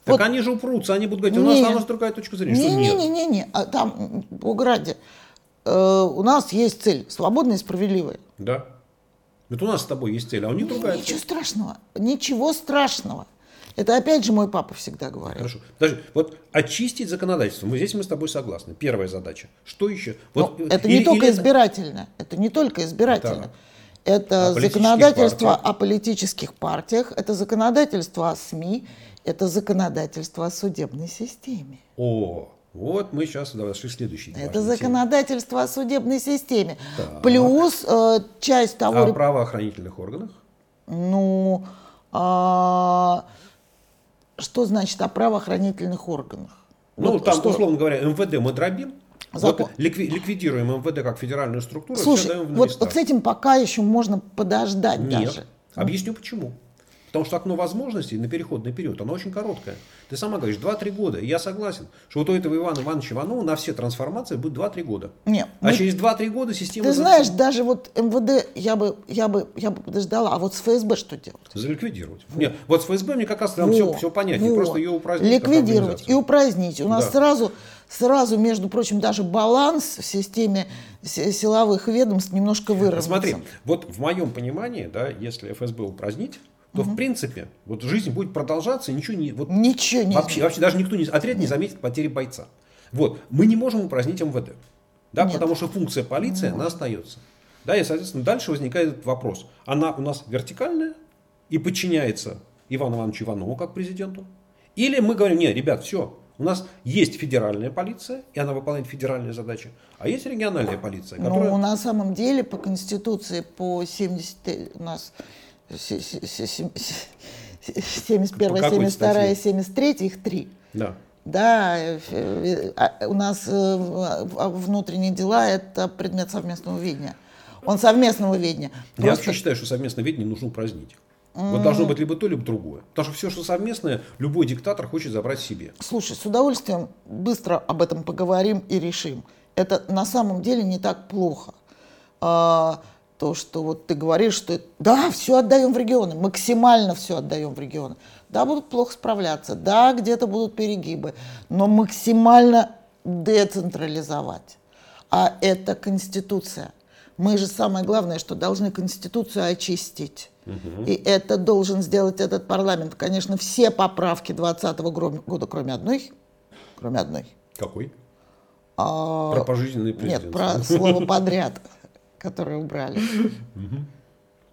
Так вот, они же упрутся, они будут говорить, у нас, у нас другая точка зрения. Не, не, не, не, не, а там, Бога ради, э, у нас есть цель, свободная и справедливая. Да. Это у нас с тобой есть цель, а у них другая Ничего цель. страшного, ничего страшного. Это опять же мой папа всегда говорит. Хорошо. Подожди, вот очистить законодательство. Мы здесь мы с тобой согласны. Первая задача. Что еще? Вот, это или, не только или... избирательно. Это не только избирательно. Да. Это о законодательство партиях. о политических партиях, это законодательство о СМИ, это законодательство о судебной системе. О, вот мы сейчас дошли к следующей. Это законодательство теме. о судебной системе. Так. Плюс э, часть того... О правоохранительных органах? Ну, э, что значит о правоохранительных органах? Ну, вот там, что... условно говоря, МВД мы дробим, Закон. Ликви- ликвидируем МВД как федеральную структуру. Слушай, вот, вот с этим пока еще можно подождать Нет. даже. Объясню почему. Потому что окно возможностей на переходный период, оно очень короткое. Ты сама говоришь, 2-3 года. И я согласен, что вот у этого Ивана Ивановича Иванова на все трансформации будет 2-3 года. Нет, а мы... через 2-3 года система... Ты знаешь, даже вот МВД я бы, я, бы, я бы подождала, а вот с ФСБ что делать? Заликвидировать. Вот. Нет, вот с ФСБ мне как раз там все, все понятнее, вот. просто ее упразднить. Ликвидировать и упразднить. У нас да. сразу, сразу, между прочим, даже баланс в системе силовых ведомств немножко выровняется. Смотри, вот в моем понимании, да, если ФСБ упразднить, то угу. в принципе вот жизнь будет продолжаться, ничего не вот ничего не вообще, вообще даже никто не отряд не заметит потери бойца. Вот мы не можем упразднить МВД, да, Нет. потому что функция полиции она остается. Да, и соответственно дальше возникает этот вопрос: она у нас вертикальная и подчиняется Ивану Ивановичу Иванову как президенту, или мы говорим, нет, ребят, все, у нас есть федеральная полиция, и она выполняет федеральные задачи, а есть региональная полиция, ну, которая... Ну, на самом деле, по Конституции, по 70... у нас 71, 72, 73, их три. Да. Да, э, э, а, у нас э, внутренние дела – это предмет совместного видения. Он совместного видения. Просто... Я вообще считаю, что совместное видение нужно упразднить. Вот должно быть либо то, либо другое. Потому что все, что совместное, любой диктатор хочет забрать себе. Слушай, с удовольствием быстро об этом поговорим и решим. Это на самом деле не так плохо. А, то, что вот ты говоришь, что да, все отдаем в регионы, максимально все отдаем в регионы. Да, будут плохо справляться, да, где-то будут перегибы, но максимально децентрализовать. А это Конституция. Мы же самое главное, что должны Конституцию очистить. Угу. И это должен сделать этот парламент. Конечно, все поправки 2020 года, кроме одной. Кроме одной. Какой? А, про пожизненный президент. Нет, про слово подряд [laughs] которые убрали.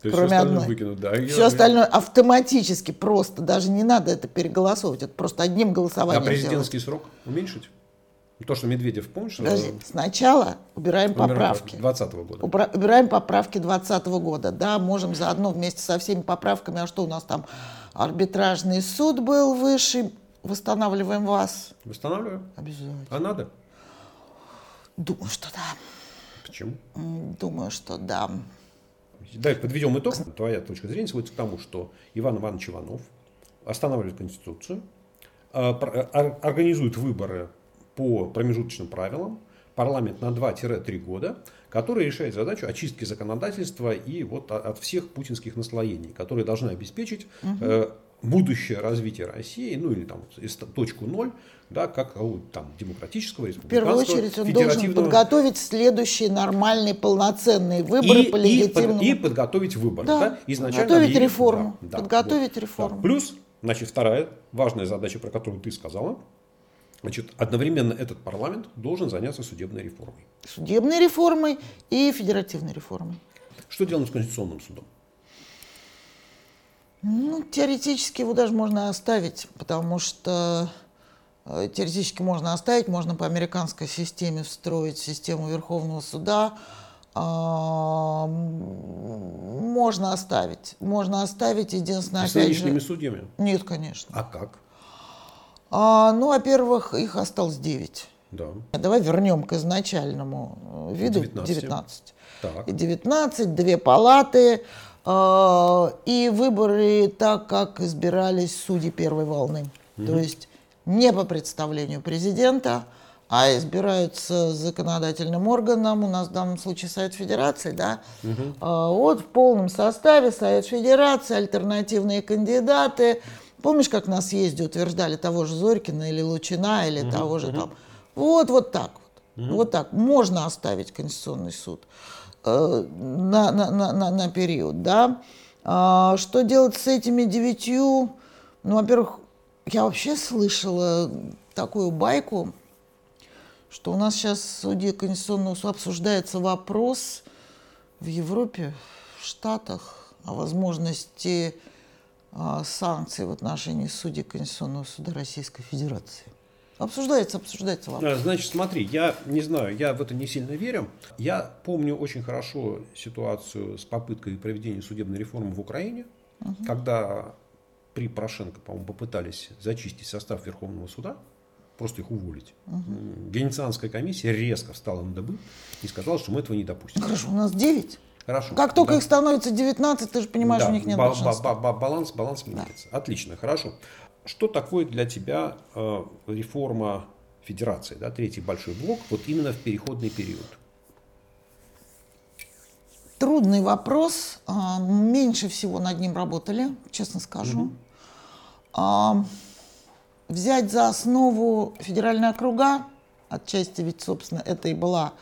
Кроме одной. Выкинут, да. Все остальное автоматически просто, даже не надо это переголосовывать, это просто одним голосованием. А президентский срок уменьшить? То, что Медведев, помнишь? Подожди, сначала убираем поправки. 2020 года. убираем поправки 2020 года. Да, можем заодно вместе со всеми поправками. А что у нас там? Арбитражный суд был высший. Восстанавливаем вас. Восстанавливаем. Обязательно. А надо? Думаю, что да. Почему? Думаю, что да. Давай подведем итог. Твоя точка зрения сводится к тому, что Иван Иванович Иванов останавливает Конституцию, организует выборы по промежуточным правилам, парламент на 2-3 года, который решает задачу очистки законодательства и вот от всех путинских наслоений, которые должны обеспечить угу. Будущее развитие России, ну или там точку ноль, да, как там, демократического, республиканского, В первую очередь он должен подготовить следующие нормальные полноценные выборы и, по легитимному... И, под, и подготовить выборы. Да. Да? Изначально подготовить есть, реформу. Да, подготовить вот, реформу. Да. Плюс, значит, вторая важная задача, про которую ты сказала, Значит, одновременно этот парламент должен заняться судебной реформой. Судебной реформой и федеративной реформой. Что делаем с Конституционным судом? Ну, теоретически его даже можно оставить, потому что э, теоретически можно оставить, можно по американской системе встроить систему Верховного суда, а, можно оставить. Можно оставить, единственное, с опять же... судьями? Нет, конечно. А как? А, ну, во-первых, их осталось 9. Да. Давай вернем к изначальному э, виду 19. 19. Так. 19, две палаты и выборы так, как избирались судьи первой волны. Угу. То есть не по представлению президента, а избираются законодательным органом, у нас в данном случае Совет Федерации, да, угу. вот в полном составе Совет Федерации, альтернативные кандидаты, Помнишь, как на съезде утверждали того же Зорькина или Лучина, или угу, того же угу. там. Вот, вот так вот. Угу. Вот так. Можно оставить Конституционный суд на, на, на, на период, да. А, что делать с этими девятью? Ну, во-первых, я вообще слышала такую байку, что у нас сейчас в суде Конституционного суда обсуждается вопрос в Европе, в Штатах о возможности а, санкций в отношении судей Конституционного суда Российской Федерации. Обсуждается, обсуждается вопрос. Значит, смотри, я не знаю, я в это не сильно верю. Я помню очень хорошо ситуацию с попыткой проведения судебной реформы в Украине, угу. когда при Порошенко, по-моему, попытались зачистить состав Верховного суда, просто их уволить. Угу. Венецианская комиссия резко встала на дыбы и сказала, что мы этого не допустим. Хорошо, у нас 9. Хорошо. Как только да. их становится 19, ты же понимаешь, да. у них нет ба- ба- ба- баланс, баланс меняется. Да. Отлично, хорошо. Что такое для тебя э, реформа федерации, да, третий большой блок, вот именно в переходный период? Трудный вопрос. А, меньше всего над ним работали, честно скажу. Угу. Взять за основу федеральные округа, отчасти ведь, собственно, это и была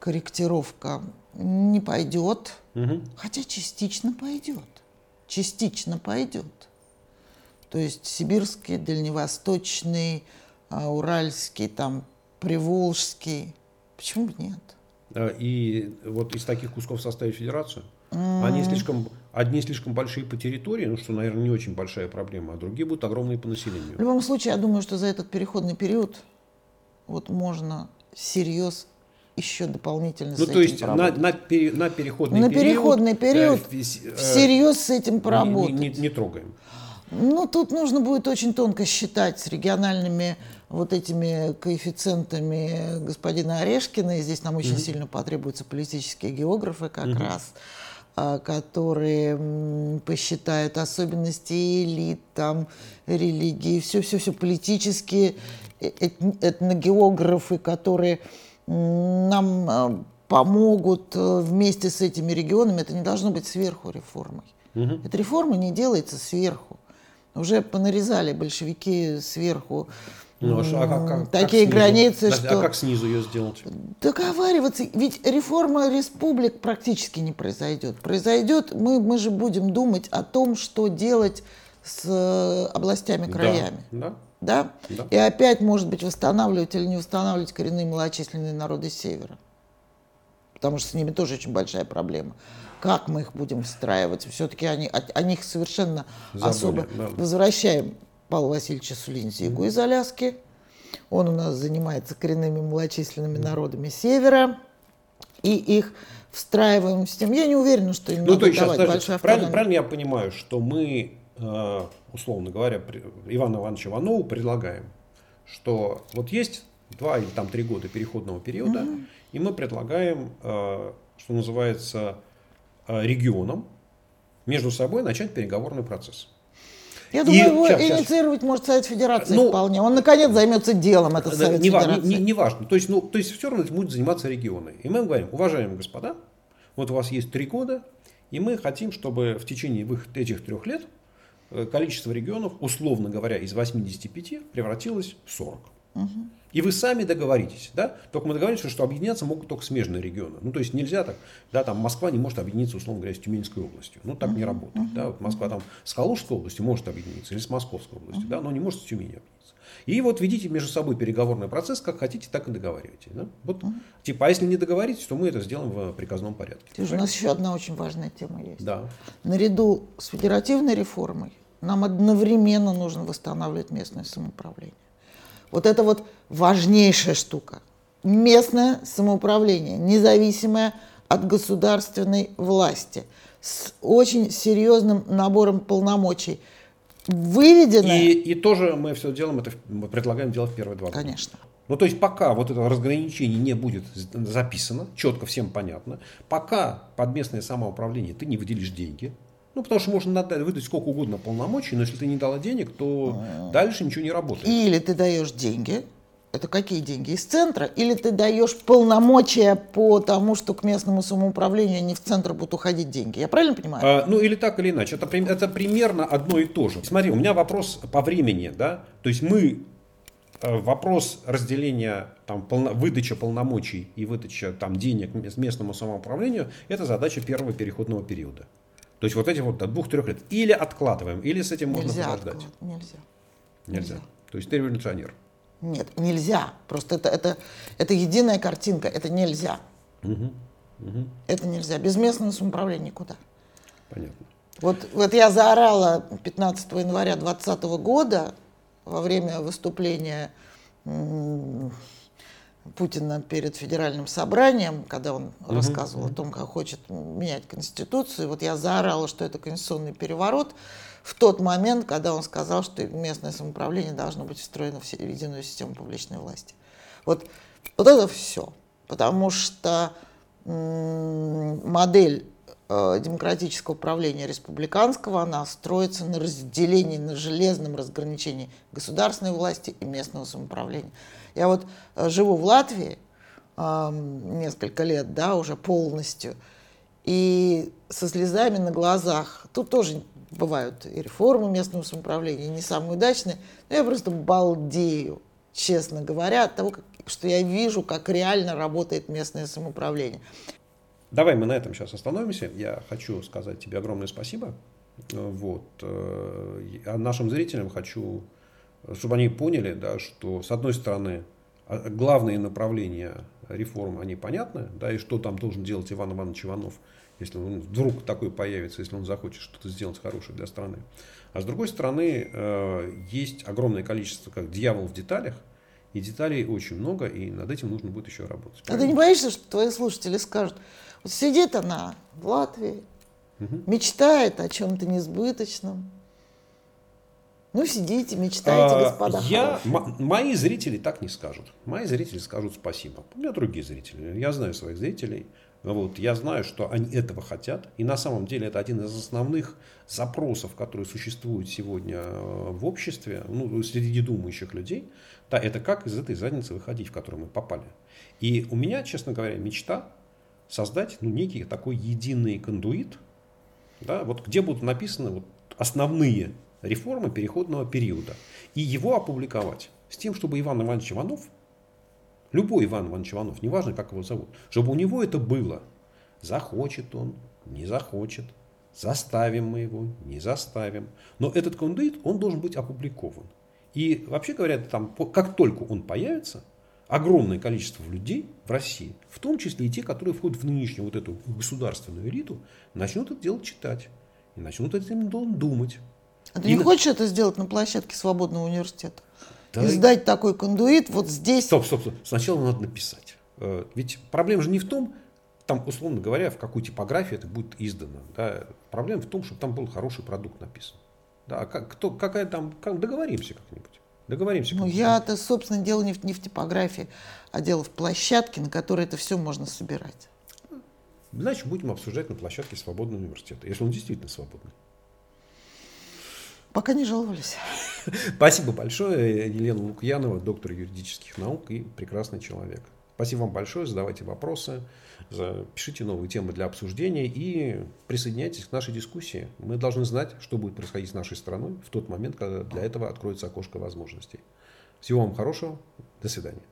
корректировка не пойдет, угу. хотя частично пойдет. Частично пойдет. То есть сибирский, дальневосточный, а, уральский, там, приволжский. Почему бы нет? И вот из таких кусков составить федерацию? Mm. Они слишком, одни слишком большие по территории, ну что, наверное, не очень большая проблема, а другие будут огромные по населению. В любом случае, я думаю, что за этот переходный период вот можно всерьез еще дополнительно ну, с то есть на, на, на переходный на период, переходный период э, э, всерьез с этим поработать. Не, не, не трогаем. Ну, тут нужно будет очень тонко считать с региональными вот этими коэффициентами господина Орешкина. И здесь нам очень mm-hmm. сильно потребуются политические географы как mm-hmm. раз а, которые посчитают особенности элит, там, религии, все-все-все политические э, этногеографы, которые нам э, помогут э, вместе с этими регионами. Это не должно быть сверху реформой. Угу. Эта реформа не делается сверху. Уже понарезали большевики сверху ну, а как, как, такие как границы, Подожди, что... А как снизу ее сделать? Договариваться. Ведь реформа республик практически не произойдет. Произойдет, мы, мы же будем думать о том, что делать с э, областями, краями. Да, да. Да? да? И опять, может быть, восстанавливать или не восстанавливать коренные малочисленные народы Севера. Потому что с ними тоже очень большая проблема. Как мы их будем встраивать? Все-таки они, о, о них совершенно Забыли, особо... Да. Возвращаем Павла Васильевича Сулинзигу mm-hmm. из Аляски. Он у нас занимается коренными малочисленными mm-hmm. народами Севера. И их встраиваем в систему. Я не уверена, что им ну, надо то есть, давать сейчас, большую правильно, правильно я понимаю, что мы Э, условно говоря, Ивана Ивановича Иванову предлагаем, что вот есть два или там три года переходного периода, mm-hmm. и мы предлагаем, э, что называется, регионам между собой начать переговорный процесс. Я думаю, и, его сейчас, инициировать сейчас. может Совет Федерации ну, вполне. Он наконец займется делом, это Совет не, Федерации. Не, не, не важно. То есть, ну, то есть все равно этим будут заниматься регионы. И мы говорим, уважаемые господа, вот у вас есть три года, и мы хотим, чтобы в течение этих трех лет э, количество регионов, условно говоря, из 85 превратилось в 40. Угу. И вы сами договоритесь, да? Только мы договорились, что объединяться могут только смежные регионы. Ну, то есть нельзя так, да, там Москва не может объединиться, условно говоря, с Тюменской областью. Ну, так uh-huh. не работает, uh-huh. да. Вот Москва там с Калужской областью может объединиться или с Московской областью, uh-huh. да, но не может с Тюменью объединиться. И вот ведите между собой переговорный процесс, как хотите, так и договаривайтесь. Да? Вот, uh-huh. Типа, а если не договоритесь, то мы это сделаем в приказном порядке. Слушай, у нас еще одна очень важная тема есть. Да. Наряду с федеративной реформой нам одновременно нужно восстанавливать местное самоуправление. Вот это вот важнейшая штука. Местное самоуправление, независимое от государственной власти, с очень серьезным набором полномочий. Выведено... И, и тоже мы все делаем, это мы предлагаем делать первые два года. Конечно. Ну, то есть, пока вот это разграничение не будет записано, четко всем понятно, пока под местное самоуправление ты не выделишь деньги, ну, потому что можно выдать сколько угодно полномочий, но если ты не дала денег, то а. дальше ничего не работает. Или ты даешь деньги, это какие деньги? Из центра? Или ты даешь полномочия по тому, что к местному самоуправлению не в центр будут уходить деньги? Я правильно понимаю? А, ну, или так, или иначе. Это, это примерно одно и то же. Смотри, у меня вопрос по времени, да? То есть мы э, вопрос разделения, там, полно, выдача полномочий и выдача там, денег местному самоуправлению – это задача первого переходного периода. То есть вот эти вот до двух-трех лет. Или откладываем, или с этим можно нельзя подождать. Нельзя. Нельзя. То есть ты революционер. Нет, нельзя. Просто это, это, это единая картинка. Это нельзя. Угу. Угу. Это нельзя. Без местного самоуправления никуда. Понятно. Вот, вот я заорала 15 января 2020 года во время выступления Путина перед федеральным собранием, когда он угу. рассказывал о том, как хочет менять конституцию. Вот я заорала, что это конституционный переворот в тот момент, когда он сказал, что местное самоуправление должно быть встроено в единую систему публичной власти. Вот, вот это все. Потому что модель э, демократического управления республиканского, она строится на разделении, на железном разграничении государственной власти и местного самоуправления. Я вот э, живу в Латвии э, несколько лет, да, уже полностью, и со слезами на глазах. Тут тоже бывают и реформы местного самоуправления, не самые удачные, но я просто балдею, честно говоря, от того, как, что я вижу, как реально работает местное самоуправление. Давай мы на этом сейчас остановимся. Я хочу сказать тебе огромное спасибо. Вот. А нашим зрителям хочу чтобы они поняли, да, что с одной стороны а, главные направления реформ, они понятны, да, и что там должен делать Иван Иванович Иванов, если он вдруг такой появится, если он захочет что-то сделать хорошее для страны. А с другой стороны, э, есть огромное количество, как дьявол в деталях, и деталей очень много, и над этим нужно будет еще работать. А ты не боишься, что твои слушатели скажут, вот сидит она в Латвии, угу. мечтает о чем-то несбыточном, ну, сидите, мечтайте, а, господа. Я, мои зрители так не скажут. Мои зрители скажут спасибо. У меня другие зрители. Я знаю своих зрителей. Вот, я знаю, что они этого хотят. И на самом деле это один из основных запросов, которые существуют сегодня э, в обществе, ну, среди думающих людей. Да, это как из этой задницы выходить, в которую мы попали. И у меня, честно говоря, мечта создать ну, некий такой единый кондуит, да, вот, где будут написаны вот, основные реформы переходного периода и его опубликовать с тем, чтобы Иван Иванович Иванов, любой Иван Иванович Иванов, неважно, как его зовут, чтобы у него это было. Захочет он, не захочет, заставим мы его, не заставим. Но этот кондуит, он должен быть опубликован. И вообще говоря, там, как только он появится, огромное количество людей в России, в том числе и те, которые входят в нынешнюю вот эту государственную элиту, начнут это дело читать и начнут этим думать. А ты и... не хочешь это сделать на площадке свободного университета? Да. Издать такой кондуит вот здесь. Стоп, стоп, стоп. Сначала надо написать. Э, ведь проблема же не в том, там, условно говоря, в какой типографии это будет издано. Да? Проблема в том, чтобы там был хороший продукт написан. Да, а как, кто, какая там, как, договоримся как-нибудь. Договоримся. Ну, я-то, собственно, дело не в, не в типографии, а дело в площадке, на которой это все можно собирать. Значит, будем обсуждать на площадке свободного университета, если он действительно свободный. Пока не жаловались. [laughs] Спасибо большое, Елена Лукьянова, доктор юридических наук и прекрасный человек. Спасибо вам большое, задавайте вопросы, пишите новые темы для обсуждения и присоединяйтесь к нашей дискуссии. Мы должны знать, что будет происходить с нашей страной в тот момент, когда для этого откроется окошко возможностей. Всего вам хорошего, до свидания.